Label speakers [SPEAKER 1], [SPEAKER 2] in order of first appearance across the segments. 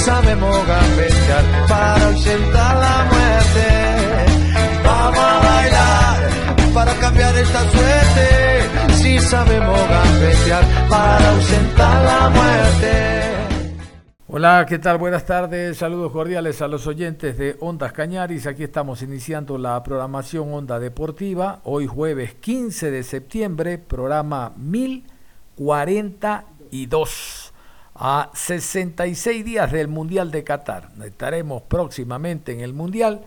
[SPEAKER 1] Sabemos gambetear para ausentar la muerte. Vamos a bailar para cambiar esta suerte. Si sabemos gambetear para ausentar la muerte.
[SPEAKER 2] Hola, ¿qué tal? Buenas tardes, saludos cordiales a los oyentes de Ondas Cañaris. Aquí estamos iniciando la programación Onda Deportiva. Hoy jueves 15 de septiembre, programa 1042 a 66 días del Mundial de Qatar. Estaremos próximamente en el Mundial.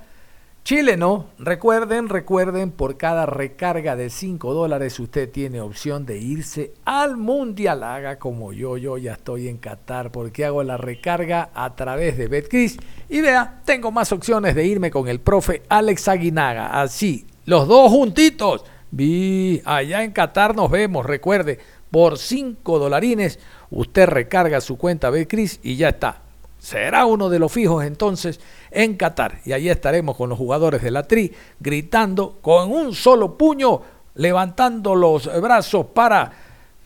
[SPEAKER 2] Chile no, recuerden, recuerden, por cada recarga de 5 dólares usted tiene opción de irse al Mundial. Haga como yo, yo ya estoy en Qatar porque hago la recarga a través de Betcris. Y vea, tengo más opciones de irme con el profe Alex Aguinaga. Así, los dos juntitos. Vi, allá en Qatar nos vemos, recuerde, por 5 dolarines usted recarga su cuenta Betcris y ya está. Será uno de los fijos entonces en Qatar. Y ahí estaremos con los jugadores de la Tri gritando con un solo puño, levantando los brazos para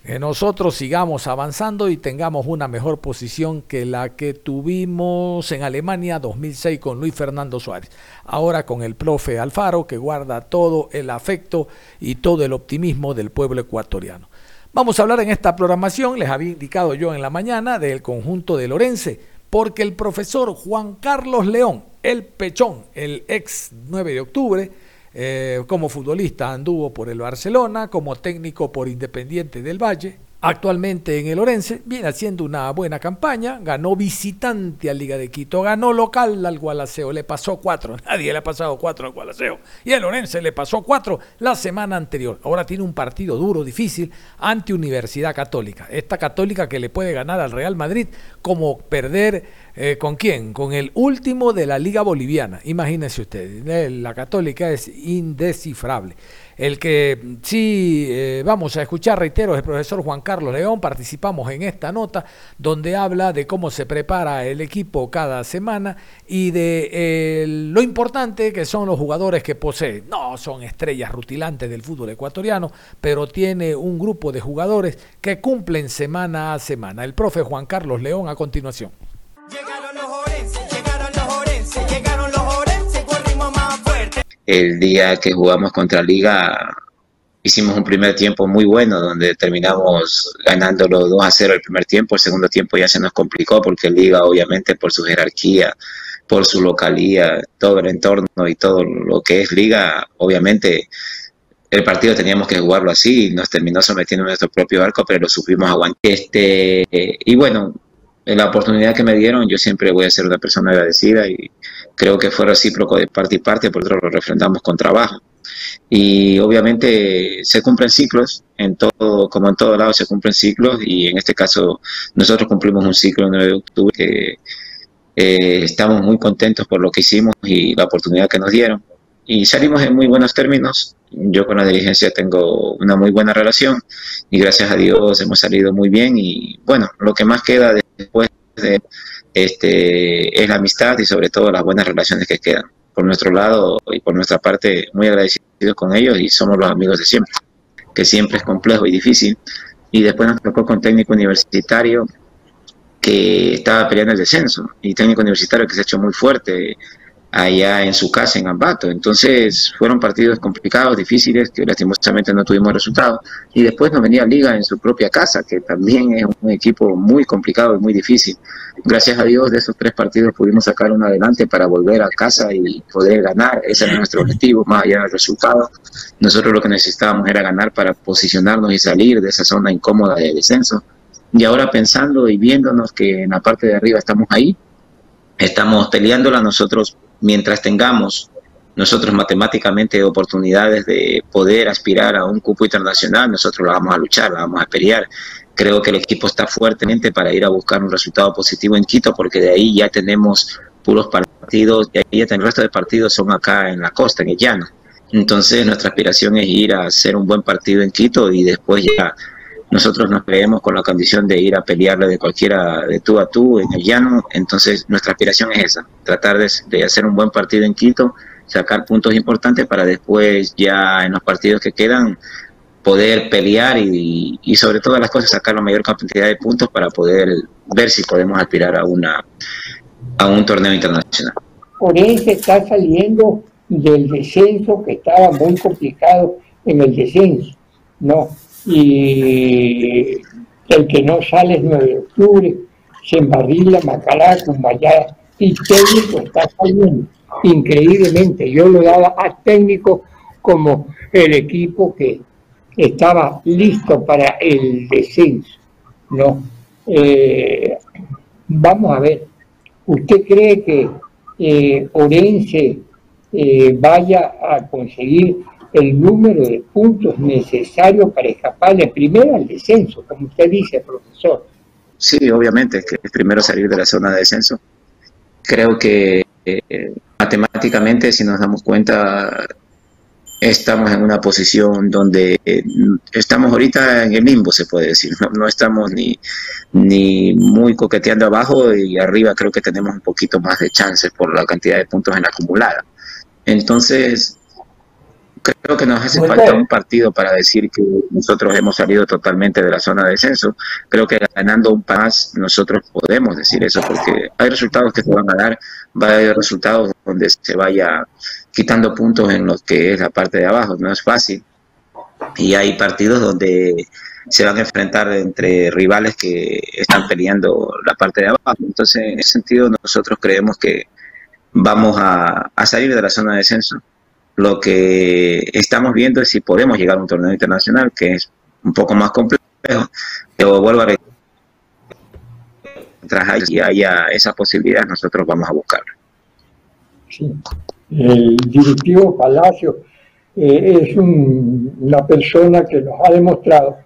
[SPEAKER 2] que nosotros sigamos avanzando y tengamos una mejor posición que la que tuvimos en Alemania 2006 con Luis Fernando Suárez. Ahora con el profe Alfaro que guarda todo el afecto y todo el optimismo del pueblo ecuatoriano. Vamos a hablar en esta programación, les había indicado yo en la mañana, del conjunto de Lorense, porque el profesor Juan Carlos León, el Pechón, el ex 9 de octubre, eh, como futbolista anduvo por el Barcelona, como técnico por Independiente del Valle, Actualmente en el Orense viene haciendo una buena campaña, ganó visitante al Liga de Quito, ganó local al Gualaceo, le pasó cuatro, nadie le ha pasado cuatro al Gualaceo, y el Orense le pasó cuatro la semana anterior. Ahora tiene un partido duro, difícil, ante Universidad Católica. Esta Católica que le puede ganar al Real Madrid como perder eh, con quién, con el último de la Liga Boliviana. Imagínense ustedes, la Católica es indescifrable. El que sí eh, vamos a escuchar, reitero, es el profesor Juan Carlos León. Participamos en esta nota donde habla de cómo se prepara el equipo cada semana y de eh, lo importante que son los jugadores que posee. No son estrellas rutilantes del fútbol ecuatoriano, pero tiene un grupo de jugadores que cumplen semana a semana. El profe Juan Carlos León a continuación. Llegaron los
[SPEAKER 3] el día que jugamos contra Liga hicimos un primer tiempo muy bueno donde terminamos ganándolo 2 a 0 el primer tiempo, el segundo tiempo ya se nos complicó porque Liga obviamente por su jerarquía, por su localía, todo el entorno y todo lo que es Liga, obviamente el partido teníamos que jugarlo así, nos terminó sometiendo en nuestro propio arco, pero lo supimos aguantar. Este, y bueno, en la oportunidad que me dieron, yo siempre voy a ser una persona agradecida y creo que fue recíproco de parte y parte, por otro lo refrendamos con trabajo. Y obviamente se cumplen ciclos, en todo, como en todo lado se cumplen ciclos, y en este caso nosotros cumplimos un ciclo el 9 de octubre que eh, estamos muy contentos por lo que hicimos y la oportunidad que nos dieron. Y salimos en muy buenos términos. Yo con la dirigencia tengo una muy buena relación y gracias a Dios hemos salido muy bien. Y bueno, lo que más queda después de este, es la amistad y sobre todo las buenas relaciones que quedan. Por nuestro lado y por nuestra parte, muy agradecidos con ellos y somos los amigos de siempre, que siempre es complejo y difícil. Y después nos tocó con técnico universitario que estaba peleando el descenso y técnico universitario que se ha hecho muy fuerte allá en su casa en Ambato. Entonces fueron partidos complicados, difíciles, que lastimosamente no tuvimos resultados. Y después nos venía Liga en su propia casa, que también es un equipo muy complicado y muy difícil. Gracias a Dios de esos tres partidos pudimos sacar uno adelante para volver a casa y poder ganar. Ese era nuestro objetivo, más allá del resultado. Nosotros lo que necesitábamos era ganar para posicionarnos y salir de esa zona incómoda de descenso. Y ahora pensando y viéndonos que en la parte de arriba estamos ahí, estamos peleándola nosotros mientras tengamos nosotros matemáticamente oportunidades de poder aspirar a un cupo internacional, nosotros la vamos a luchar, la vamos a pelear. Creo que el equipo está fuertemente para ir a buscar un resultado positivo en Quito, porque de ahí ya tenemos puros partidos, y ahí el resto de partidos son acá en la costa, en el llano. Entonces nuestra aspiración es ir a hacer un buen partido en Quito y después ya nosotros nos creemos con la condición de ir a pelearle de cualquiera de tú a tú en el llano. Entonces nuestra aspiración es esa, tratar de, hacer un buen partido en Quito, sacar puntos importantes para después ya en los partidos que quedan poder pelear y, y, sobre todas las cosas sacar la mayor cantidad de puntos para poder ver si podemos aspirar a una a un torneo internacional.
[SPEAKER 4] Orense está saliendo del descenso que estaba muy complicado en el descenso, ¿no? Y el que no sale es 9 de octubre, se embarrila, Macalá, Cumbayá, y técnico está saliendo increíblemente. Yo lo daba a técnico como el equipo que estaba listo para el descenso, ¿no? Eh, vamos a ver, ¿usted cree que eh, Orense eh, vaya a conseguir el número de puntos necesarios para escapar de primero al descenso, como usted dice, profesor.
[SPEAKER 3] Sí, obviamente, que es primero salir de la zona de descenso. Creo que eh, matemáticamente, si nos damos cuenta, estamos en una posición donde eh, estamos ahorita en el limbo, se puede decir. No, no, estamos ni, ni muy coqueteando abajo y arriba creo que tenemos un poquito más de chances por la cantidad de puntos en la acumulada. Entonces, creo que nos hace falta un partido para decir que nosotros hemos salido totalmente de la zona de descenso. Creo que ganando un pas nosotros podemos decir eso porque hay resultados que se van a dar, va a haber resultados donde se vaya quitando puntos en lo que es la parte de abajo, no es fácil. Y hay partidos donde se van a enfrentar entre rivales que están peleando la parte de abajo. Entonces, en ese sentido, nosotros creemos que vamos a, a, salir de la zona de descenso. Lo que estamos viendo es si podemos llegar a un torneo internacional, que es un poco más complejo, pero vuelvo a mientras haya esa posibilidad, nosotros vamos a buscarla.
[SPEAKER 4] Sí. El directivo Palacio eh, es un, una persona que nos ha demostrado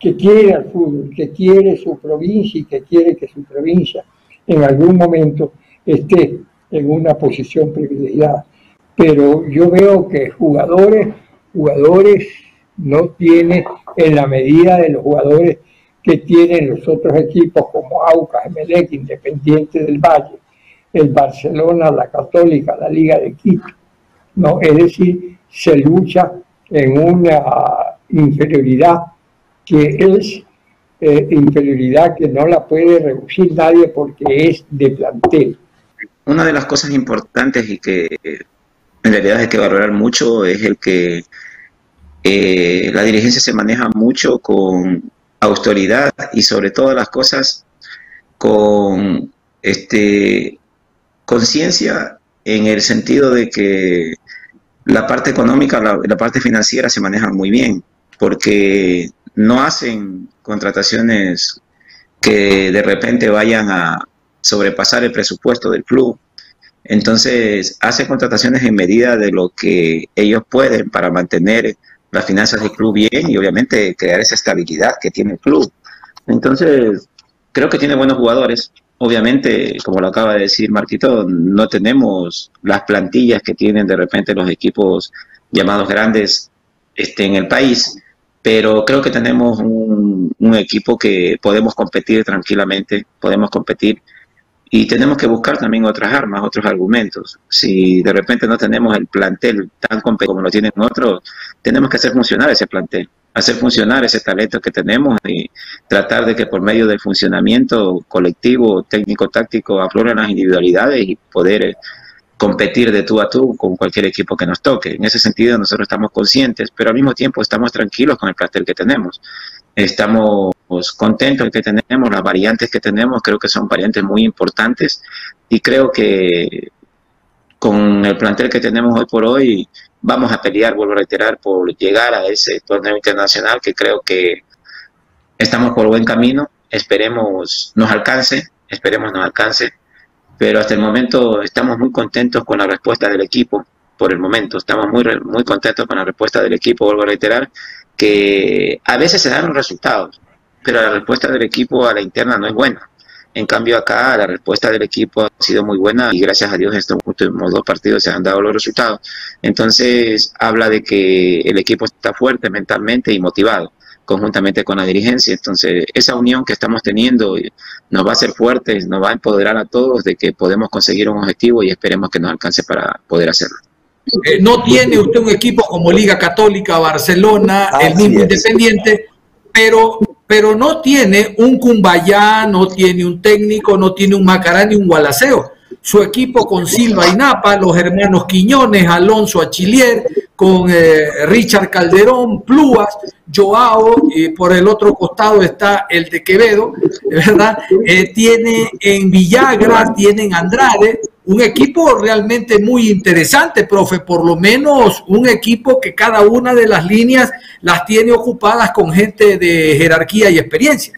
[SPEAKER 4] que quiere al fútbol, que quiere su provincia y que quiere que su provincia en algún momento esté en una posición privilegiada. Pero yo veo que jugadores, jugadores no tiene en la medida de los jugadores que tienen los otros equipos como Aucas, Emelec, Independiente del Valle, el Barcelona, la Católica, la Liga de Quito. ¿no? Es decir, se lucha en una inferioridad que es eh, inferioridad que no la puede reducir nadie porque es de plantel
[SPEAKER 3] una de las cosas importantes y que en realidad hay que valorar mucho es el que eh, la dirigencia se maneja mucho con autoridad y sobre todas las cosas con este conciencia en el sentido de que la parte económica, la, la parte financiera se manejan muy bien, porque no hacen contrataciones que de repente vayan a, sobrepasar el presupuesto del club. Entonces, hace contrataciones en medida de lo que ellos pueden para mantener las finanzas del club bien y obviamente crear esa estabilidad que tiene el club. Entonces, creo que tiene buenos jugadores. Obviamente, como lo acaba de decir Marquito, no tenemos las plantillas que tienen de repente los equipos llamados grandes este, en el país, pero creo que tenemos un, un equipo que podemos competir tranquilamente, podemos competir y tenemos que buscar también otras armas, otros argumentos. Si de repente no tenemos el plantel tan completo como lo tienen otros, tenemos que hacer funcionar ese plantel, hacer funcionar ese talento que tenemos y tratar de que por medio del funcionamiento colectivo, técnico-táctico, afloren las individualidades y poder eh, competir de tú a tú con cualquier equipo que nos toque. En ese sentido nosotros estamos conscientes, pero al mismo tiempo estamos tranquilos con el plantel que tenemos. Estamos contentos que tenemos, las variantes que tenemos, creo que son variantes muy importantes y creo que con el plantel que tenemos hoy por hoy vamos a pelear, vuelvo a reiterar, por llegar a ese torneo internacional que creo que estamos por buen camino, esperemos nos alcance, esperemos nos alcance, pero hasta el momento estamos muy contentos con la respuesta del equipo, por el momento. Estamos muy, muy contentos con la respuesta del equipo, vuelvo a reiterar, que a veces se dan los resultados, pero la respuesta del equipo a la interna no es buena. En cambio acá la respuesta del equipo ha sido muy buena y gracias a Dios en estos últimos dos partidos se han dado los resultados. Entonces habla de que el equipo está fuerte mentalmente y motivado conjuntamente con la dirigencia. Entonces, esa unión que estamos teniendo nos va a hacer fuertes, nos va a empoderar a todos de que podemos conseguir un objetivo y esperemos que nos alcance para poder hacerlo.
[SPEAKER 5] Eh, no tiene usted un equipo como Liga Católica, Barcelona, el mismo Independiente, pero, pero no tiene un Cumbayá, no tiene un técnico, no tiene un Macarán ni un Gualaceo. Su equipo con Silva y Napa, los hermanos Quiñones, Alonso Achilier, con eh, Richard Calderón, Plúas, Joao, y por el otro costado está el de Quevedo, ¿verdad? Eh, tiene en Villagra, tienen Andrade, un equipo realmente muy interesante, profe, por lo menos un equipo que cada una de las líneas las tiene ocupadas con gente de jerarquía y experiencia.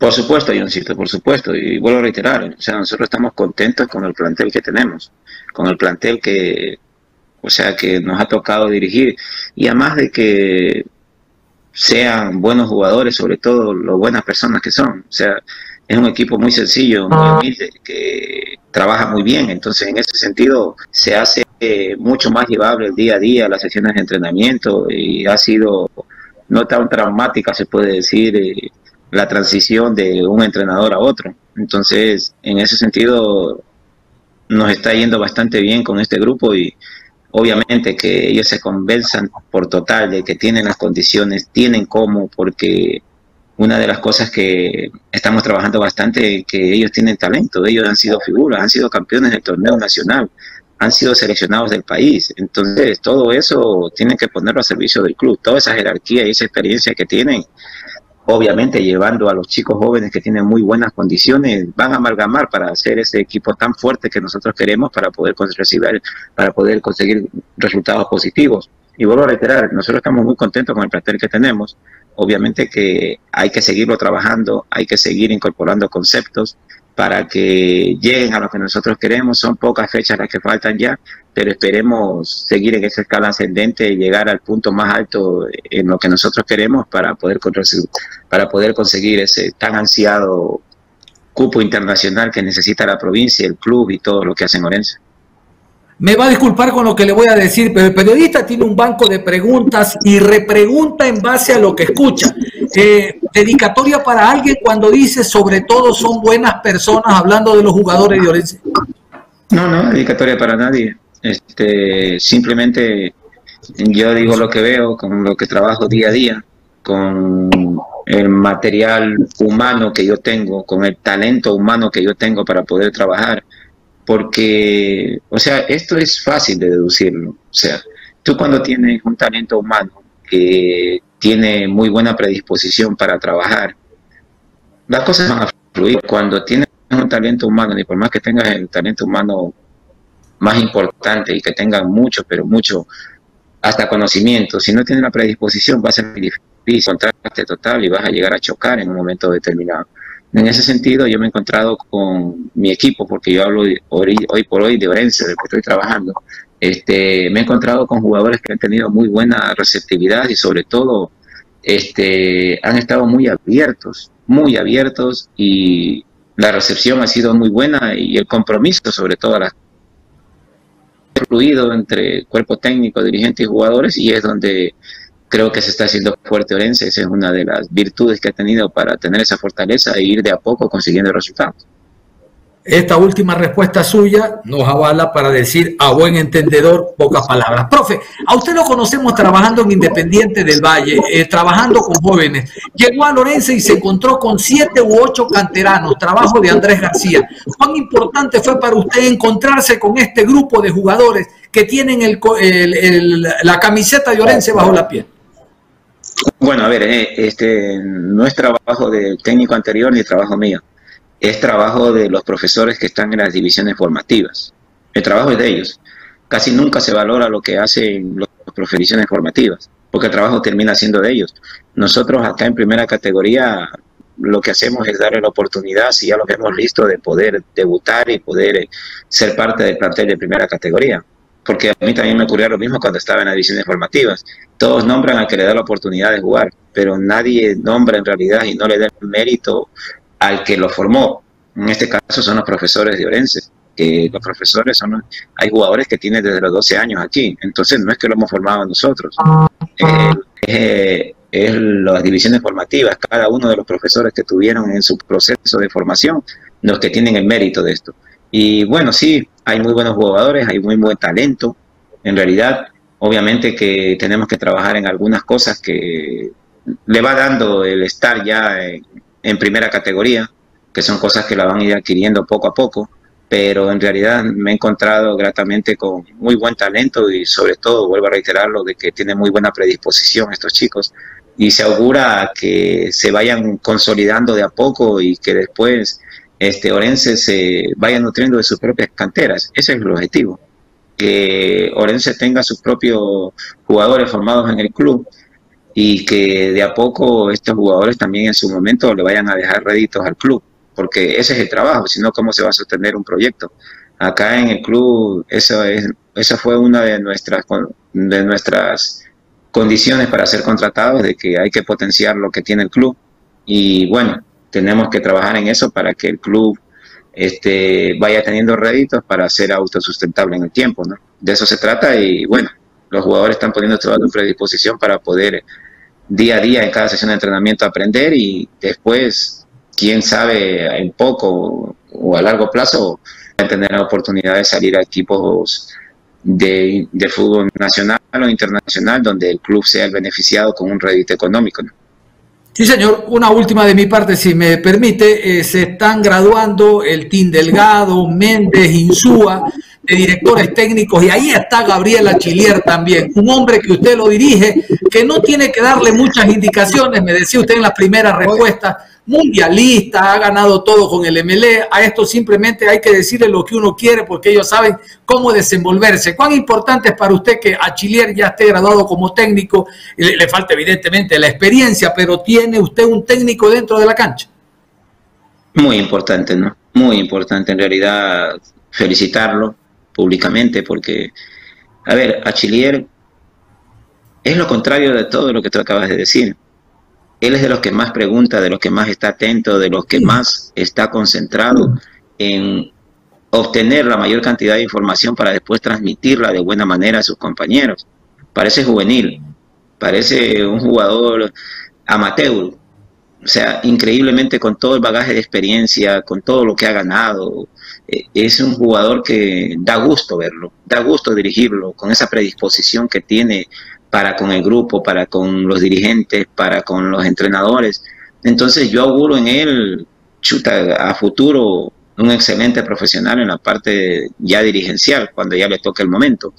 [SPEAKER 3] Por supuesto, Johncito, por supuesto. Y vuelvo a reiterar, o sea, nosotros estamos contentos con el plantel que tenemos, con el plantel que, o sea, que nos ha tocado dirigir. Y además de que sean buenos jugadores, sobre todo lo buenas personas que son. O sea, es un equipo muy sencillo, muy ah. humilde, que trabaja muy bien. Entonces, en ese sentido, se hace mucho más llevable el día a día, las sesiones de entrenamiento y ha sido no tan traumática, se puede decir, eh, la transición de un entrenador a otro. Entonces, en ese sentido, nos está yendo bastante bien con este grupo y, obviamente que ellos se convenzan por total de que tienen las condiciones, tienen cómo, porque una de las cosas que estamos trabajando bastante es que ellos tienen talento, ellos han sido figuras, han sido campeones del torneo nacional, han sido seleccionados del país. Entonces, todo eso tienen que ponerlo a servicio del club, toda esa jerarquía y esa experiencia que tienen obviamente llevando a los chicos jóvenes que tienen muy buenas condiciones, van a amalgamar para hacer ese equipo tan fuerte que nosotros queremos para poder conseguir, para poder conseguir resultados positivos. Y vuelvo a reiterar, nosotros estamos muy contentos con el plantel que tenemos. Obviamente que hay que seguirlo trabajando, hay que seguir incorporando conceptos, para que lleguen a lo que nosotros queremos. Son pocas fechas las que faltan ya, pero esperemos seguir en esa escala ascendente y llegar al punto más alto en lo que nosotros queremos para poder, para poder conseguir ese tan ansiado cupo internacional que necesita la provincia, el club y todo lo que hacen Orense.
[SPEAKER 5] Me va a disculpar con lo que le voy a decir, pero el periodista tiene un banco de preguntas y repregunta en base a lo que escucha. Eh, dedicatoria para alguien cuando dice sobre todo son buenas personas hablando de los jugadores de Orense.
[SPEAKER 3] No, no, dedicatoria para nadie. Este, simplemente yo digo lo que veo, con lo que trabajo día a día, con el material humano que yo tengo, con el talento humano que yo tengo para poder trabajar porque, o sea, esto es fácil de deducirlo. O sea, tú cuando tienes un talento humano que tiene muy buena predisposición para trabajar, las cosas van a fluir. Cuando tienes un talento humano, ni por más que tengas el talento humano más importante y que tengas mucho, pero mucho, hasta conocimiento, si no tienes la predisposición va a ser difícil, contraste total y vas a llegar a chocar en un momento determinado. En ese sentido, yo me he encontrado con mi equipo, porque yo hablo hoy, por hoy de Orense, del que estoy trabajando. Este, me he encontrado con jugadores que han tenido muy buena receptividad y sobre todo este, han estado muy abiertos, muy abiertos y la recepción ha sido muy buena y el compromiso sobre todo ha fluido entre cuerpo técnico, dirigentes y jugadores y es donde creo que se está haciendo fuerte Orense, esa es una de las virtudes que ha tenido para tener esa fortaleza e ir de a poco consiguiendo resultados.
[SPEAKER 5] Esta última respuesta suya nos avala para decir a buen entendedor pocas palabras. Profe, a usted lo conocemos trabajando en Independiente del Valle, eh, trabajando con jóvenes. Llegó a Lorenzo y se encontró con siete u ocho canteranos, trabajo de Andrés García. ¿Cuán importante fue para usted encontrarse con este grupo de jugadores que tienen la camiseta de Orense bajo la piel?
[SPEAKER 3] Bueno, a ver, eh, este no es trabajo del técnico anterior ni trabajo mío, es trabajo de los profesores que están en las divisiones formativas. El trabajo es de ellos. Casi nunca se valora lo que hacen las profesiones formativas, porque el trabajo termina siendo de ellos. Nosotros acá en primera categoría lo que hacemos es darle la oportunidad, si ya lo vemos listo, de poder debutar y poder eh, ser parte del plantel de primera categoría. Porque a mí también me ocurrió lo mismo cuando estaba en las divisiones formativas. Todos nombran al que le da la oportunidad de jugar, pero nadie nombra en realidad y no le da el mérito al que lo formó. En este caso son los profesores de Orense que los profesores son, hay jugadores que tienen desde los 12 años aquí, entonces no es que lo hemos formado nosotros, eh, es las divisiones formativas, cada uno de los profesores que tuvieron en su proceso de formación, los que tienen el mérito de esto. Y bueno, sí, hay muy buenos jugadores, hay muy buen talento, en realidad, obviamente que tenemos que trabajar en algunas cosas que le va dando el estar ya en, en primera categoría, que son cosas que la van a ir adquiriendo poco a poco pero en realidad me he encontrado gratamente con muy buen talento y sobre todo, vuelvo a reiterarlo, de que tiene muy buena predisposición estos chicos y se augura que se vayan consolidando de a poco y que después este Orense se vaya nutriendo de sus propias canteras. Ese es el objetivo, que Orense tenga sus propios jugadores formados en el club y que de a poco estos jugadores también en su momento le vayan a dejar réditos al club porque ese es el trabajo, sino cómo se va a sostener un proyecto. Acá en el club, eso es, esa fue una de nuestras, de nuestras condiciones para ser contratados, de que hay que potenciar lo que tiene el club. Y bueno, tenemos que trabajar en eso para que el club este, vaya teniendo réditos para ser autosustentable en el tiempo. ¿no? De eso se trata y bueno, los jugadores están poniendo toda su predisposición para poder día a día en cada sesión de entrenamiento aprender y después quién sabe en poco o a largo plazo tener la oportunidad de salir a equipos de, fútbol nacional o internacional donde el club sea el beneficiado con un rédito económico.
[SPEAKER 2] Sí, señor. Una última de mi parte, si me permite. Eh, se están graduando el Team Delgado, Méndez, Insúa, de directores técnicos, y ahí está Gabriela Chilier también, un hombre que usted lo dirige, que no tiene que darle muchas indicaciones, me decía usted en las primeras respuestas, mundialista, ha ganado todo con el MLE. A esto simplemente hay que decirle lo que uno quiere porque ellos saben cómo desenvolverse. ¿Cuán importante es para usted que a Chilier ya esté graduado como técnico? Le falta evidentemente la experiencia, pero tiene usted un técnico dentro de la cancha.
[SPEAKER 3] Muy importante, ¿no? Muy importante en realidad felicitarlo públicamente porque, a ver, a Chilier es lo contrario de todo lo que tú acabas de decir él es de los que más pregunta, de los que más está atento, de los que más está concentrado en obtener la mayor cantidad de información para después transmitirla de buena manera a sus compañeros. Parece juvenil, parece un jugador amateur, o sea, increíblemente con todo el bagaje de experiencia, con todo lo que ha ganado, eh, es un jugador que da gusto verlo, da gusto dirigirlo, con esa predisposición que tiene para con el grupo, para con los dirigentes, para con los entrenadores. Entonces yo auguro en él, chuta, a futuro un excelente profesional en la parte ya dirigencial, cuando ya le toque el momento,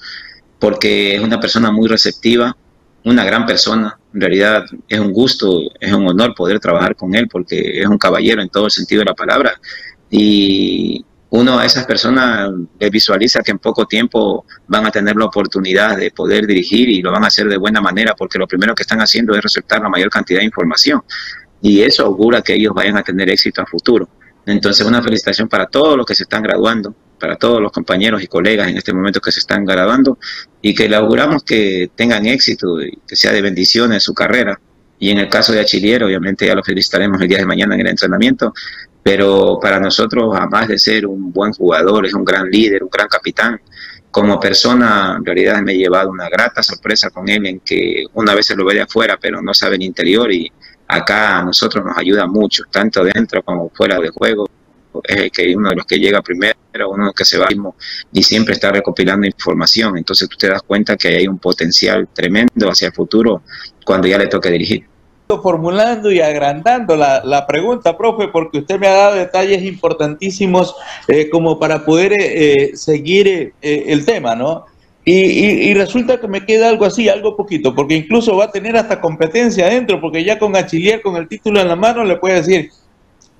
[SPEAKER 3] porque es una persona muy receptiva, una gran persona, en realidad es un gusto, es un honor poder trabajar con él, porque es un caballero en todo el sentido de la palabra, y uno a esas personas le visualiza que en poco tiempo van a tener la oportunidad de poder dirigir y lo van a hacer de buena manera porque lo primero que están haciendo es receptar la mayor cantidad de información. Y eso augura que ellos vayan a tener éxito a futuro. Entonces una felicitación para todos los que se están graduando, para todos los compañeros y colegas en este momento que se están graduando y que le auguramos que tengan éxito y que sea de bendiciones su carrera. Y en el caso de Achillier, obviamente ya lo felicitaremos el día de mañana en el entrenamiento, pero para nosotros, además de ser un buen jugador, es un gran líder, un gran capitán. Como persona, en realidad me he llevado una grata sorpresa con él en que una vez se lo ve de afuera, pero no sabe el interior y acá a nosotros nos ayuda mucho, tanto dentro como fuera de juego. Es el que uno de los que llega primero, uno de los que se va y siempre está recopilando información. Entonces tú te das cuenta que hay un potencial tremendo hacia el futuro cuando ya le toque dirigir
[SPEAKER 6] formulando y agrandando la, la, pregunta, profe, porque usted me ha dado detalles importantísimos eh, como para poder eh, eh, seguir el tema, ¿no? Y, y, resulta que me queda algo así, algo poquito, porque incluso va a tener hasta competencia adentro, porque ya con Achillier, con el título en la mano, le puede decir,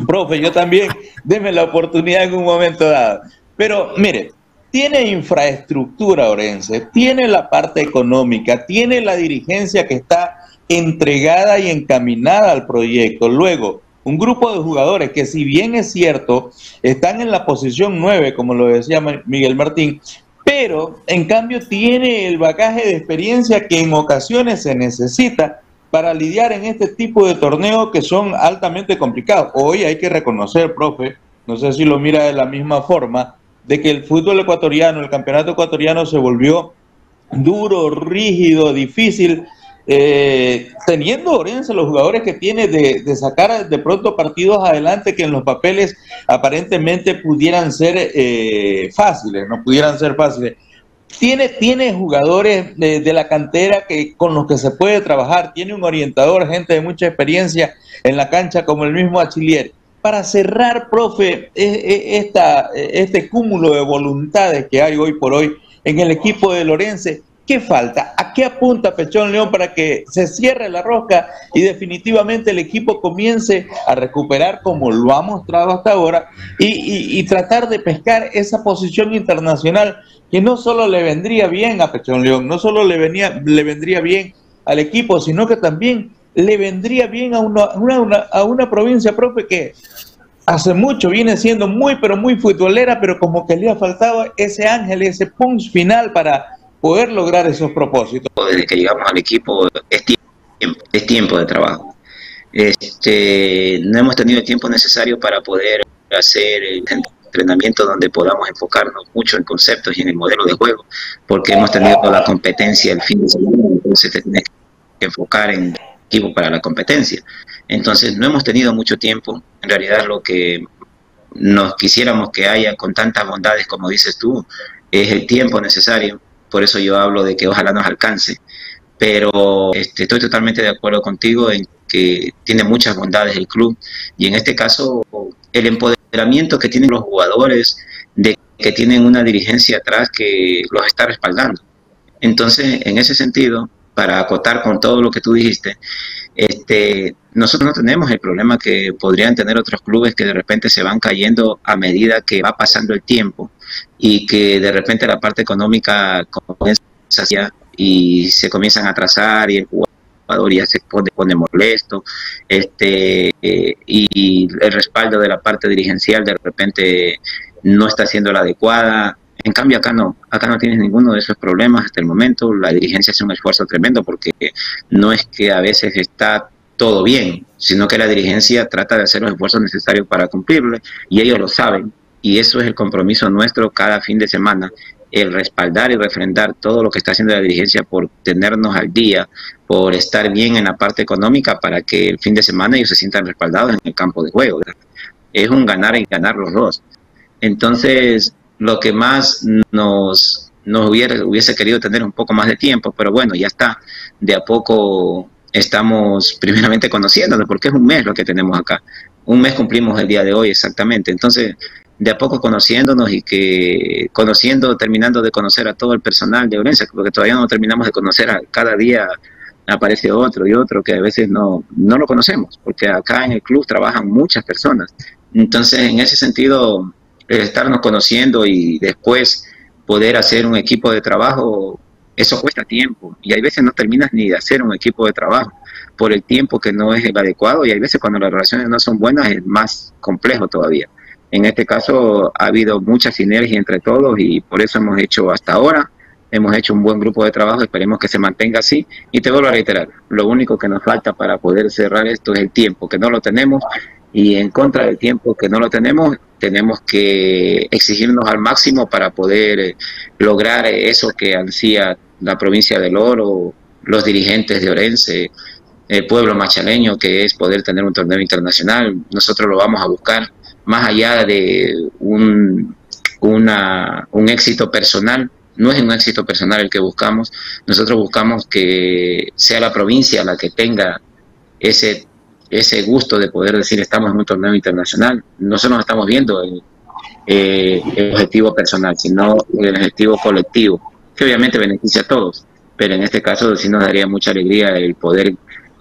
[SPEAKER 6] profe, yo también, déme la oportunidad en un momento dado. Pero mire, tiene infraestructura Orense, tiene la parte económica, tiene la dirigencia que está entregada y encaminada al proyecto. Luego, un grupo de jugadores que si bien es cierto, están en la posición 9, como lo decía Miguel Martín, pero en cambio tiene el bagaje de experiencia que en ocasiones se necesita para lidiar en este tipo de torneos que son altamente complicados. Hoy hay que reconocer, profe, no sé si lo mira de la misma forma, de que el fútbol ecuatoriano, el campeonato ecuatoriano se volvió duro, rígido, difícil, eh, teniendo Orense los jugadores que tiene de, sacar de pronto partidos adelante que en los papeles aparentemente pudieran ser eh, fáciles, no pudieran ser fáciles. Tiene, tiene jugadores de, la cantera que, con los que se puede trabajar, tiene un orientador, gente de mucha experiencia en la cancha como el mismo Achillier. Para cerrar, profe, e, e, esta, este cúmulo de voluntades que hay hoy por hoy en el equipo de Lorense, ¿Qué falta? ¿A qué apunta Pechón León para que se cierre la rosca y definitivamente el equipo comience a recuperar como lo ha mostrado hasta ahora y, tratar de pescar esa posición internacional que no solo le vendría bien a Pechón León, no solo le, venía, le vendría bien al equipo, sino que también le vendría bien a una, a una provincia propia que hace mucho viene siendo muy, pero muy futbolera, pero como que le ha faltado ese ángel, ese punch final para poder lograr esos propósitos.
[SPEAKER 3] Desde que llegamos al equipo es tiempo, es tiempo de trabajo. Este, no hemos tenido el tiempo necesario para poder hacer el entrenamiento donde podamos enfocarnos mucho en conceptos y en el modelo de juego, porque hemos tenido la competencia el fin de semana, entonces te tienes que enfocar en equipo para la competencia. Entonces no hemos tenido mucho tiempo, en realidad lo que nos quisiéramos que haya con tantas bondades como dices tú, es el tiempo necesario por eso yo hablo de que ojalá nos alcance. Pero este, estoy totalmente de acuerdo contigo en que tiene muchas bondades el club y en este caso el empoderamiento que tienen los jugadores de que tienen una dirigencia atrás que los está respaldando. Entonces, en ese sentido, para acotar con todo lo que tú dijiste, este, nosotros no tenemos el problema que podrían tener otros clubes que de repente se van cayendo a medida que va pasando el tiempo y que de repente la parte económica comienza y se comienzan a atrasar y el jugador ya se pone, molesto este y el respaldo de la parte dirigencial de repente no está siendo la adecuada. En cambio acá no, acá no tienes ninguno de esos problemas hasta el momento, la dirigencia hace un esfuerzo tremendo porque no es que a veces está todo bien, sino que la dirigencia trata de hacer los esfuerzos necesarios para cumplirlo y ellos lo saben y eso es el compromiso nuestro cada fin de semana, el respaldar y refrendar todo lo que está haciendo la dirigencia por tenernos al día, por estar bien en la parte económica para que el fin de semana ellos se sientan respaldados en el campo de juego. Es un ganar y ganar los dos. Entonces, lo que más nos, nos hubiera, hubiese querido tener un poco más de tiempo, pero bueno, ya está. De a poco estamos primeramente conociéndonos, porque es un mes lo que tenemos acá. Un mes cumplimos el día de hoy exactamente. Entonces, de a poco conociéndonos y que conociendo, terminando de conocer a todo el personal de Orense, porque todavía no terminamos de conocer a cada día aparece otro y otro que a veces no, no lo conocemos, porque acá en el club trabajan muchas personas. Entonces, en ese sentido, estarnos conociendo y después poder hacer un equipo de trabajo, eso cuesta tiempo y hay veces no terminas ni de hacer un equipo de trabajo por el tiempo que no es el adecuado y hay veces cuando las relaciones no son buenas es más complejo todavía. En este caso ha habido mucha sinergia entre todos y por eso hemos hecho hasta ahora, hemos hecho un buen grupo de trabajo, esperemos que se mantenga así. Y te vuelvo a reiterar, lo único que nos falta para poder cerrar esto es el tiempo, que no lo tenemos y en contra del tiempo que no lo tenemos, tenemos que exigirnos al máximo para poder eh, lograr eso que ansía la provincia del Oro, los dirigentes de Orense, el pueblo machaleño, que es poder tener un torneo internacional. Nosotros lo vamos a buscar más allá de un, un éxito personal, no es un éxito personal el que buscamos, nosotros buscamos que sea la provincia la que tenga ese, ese gusto de poder decir estamos en un torneo internacional. Nosotros no estamos viendo eh, el objetivo personal, sino el objetivo colectivo, que obviamente beneficia a todos, pero en este caso sí nos daría mucha alegría el poder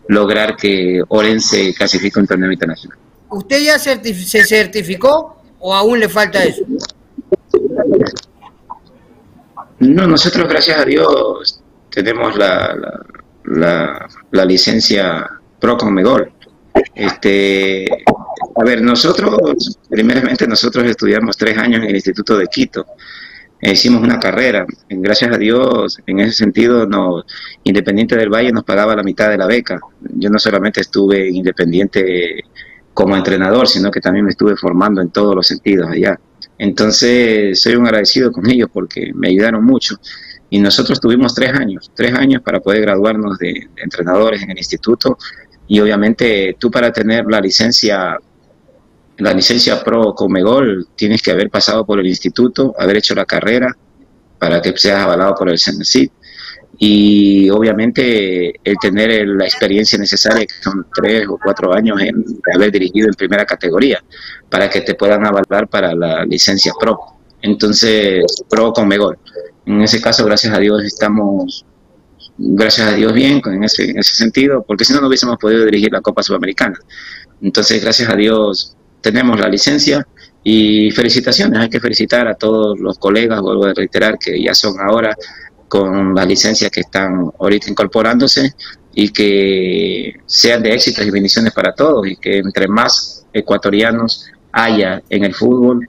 [SPEAKER 3] lograr que Orense clasifique un torneo internacional.
[SPEAKER 7] ¿Usted ya se certificó o aún le falta eso?
[SPEAKER 3] No, nosotros gracias a Dios tenemos la, la, la, licencia Pro Conmebol. Este, a ver, nosotros, primeramente nosotros estudiamos tres años en el Instituto de Quito. Hicimos una carrera. Gracias a Dios, en ese sentido, no, Independiente del Valle nos pagaba la mitad de la beca. Yo no solamente estuve independiente como entrenador, sino que también me estuve formando en todos los sentidos allá. Entonces, soy un agradecido con ellos porque me ayudaron mucho. Y nosotros tuvimos tres años, tres años para poder graduarnos de, entrenadores en el instituto. Y obviamente tú para tener la licencia, la licencia pro Comegol, tienes que haber pasado por el instituto, haber hecho la carrera para que seas avalado por el CENESID y obviamente el tener la experiencia necesaria, que son tres o cuatro años en, haber dirigido en primera categoría, para que te puedan avalar para la licencia pro. Entonces, pro con Megol. En ese caso, gracias a Dios, estamos, gracias a Dios, bien en ese, en ese sentido, porque si no, no hubiésemos podido dirigir la Copa Sudamericana. Entonces, gracias a Dios, tenemos la licencia y felicitaciones, hay que felicitar a todos los colegas, vuelvo a reiterar que ya son ahora con las licencias que están ahorita incorporándose y que sean de éxitos y bendiciones para todos y que entre más ecuatorianos haya en el fútbol,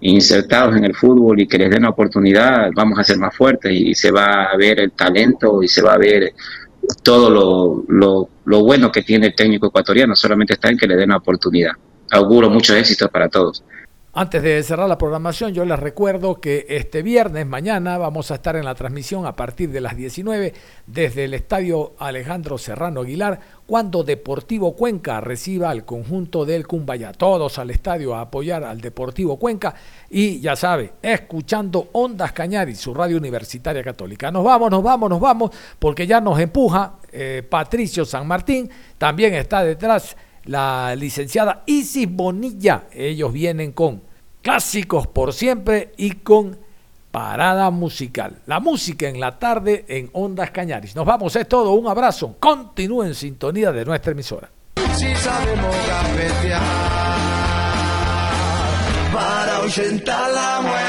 [SPEAKER 3] insertados en el fútbol y que les den la oportunidad, vamos a ser más fuertes y se va a ver el talento y se va a ver todo lo, bueno que tiene el técnico ecuatoriano, solamente está en que le den la oportunidad. Auguro muchos éxitos para todos.
[SPEAKER 2] Antes de cerrar la programación, yo les recuerdo que este viernes, mañana, vamos a estar en la transmisión a partir de las 19 desde el Estadio Alejandro Serrano Aguilar, cuando Deportivo Cuenca reciba al conjunto del Cumbaya. Todos al estadio a apoyar al Deportivo Cuenca y ya sabe, escuchando Ondas Cañaris, su radio universitaria católica. Nos vamos, nos vamos, nos vamos, porque ya nos empuja eh, Patricio San Martín, también está detrás la licenciada Isis Bonilla. Ellos vienen con clásicos por siempre y con parada musical. La música en la tarde en Ondas Cañaris. Nos vamos, es todo, un abrazo. Continúen en sintonía de nuestra emisora.
[SPEAKER 1] Si sabemos para la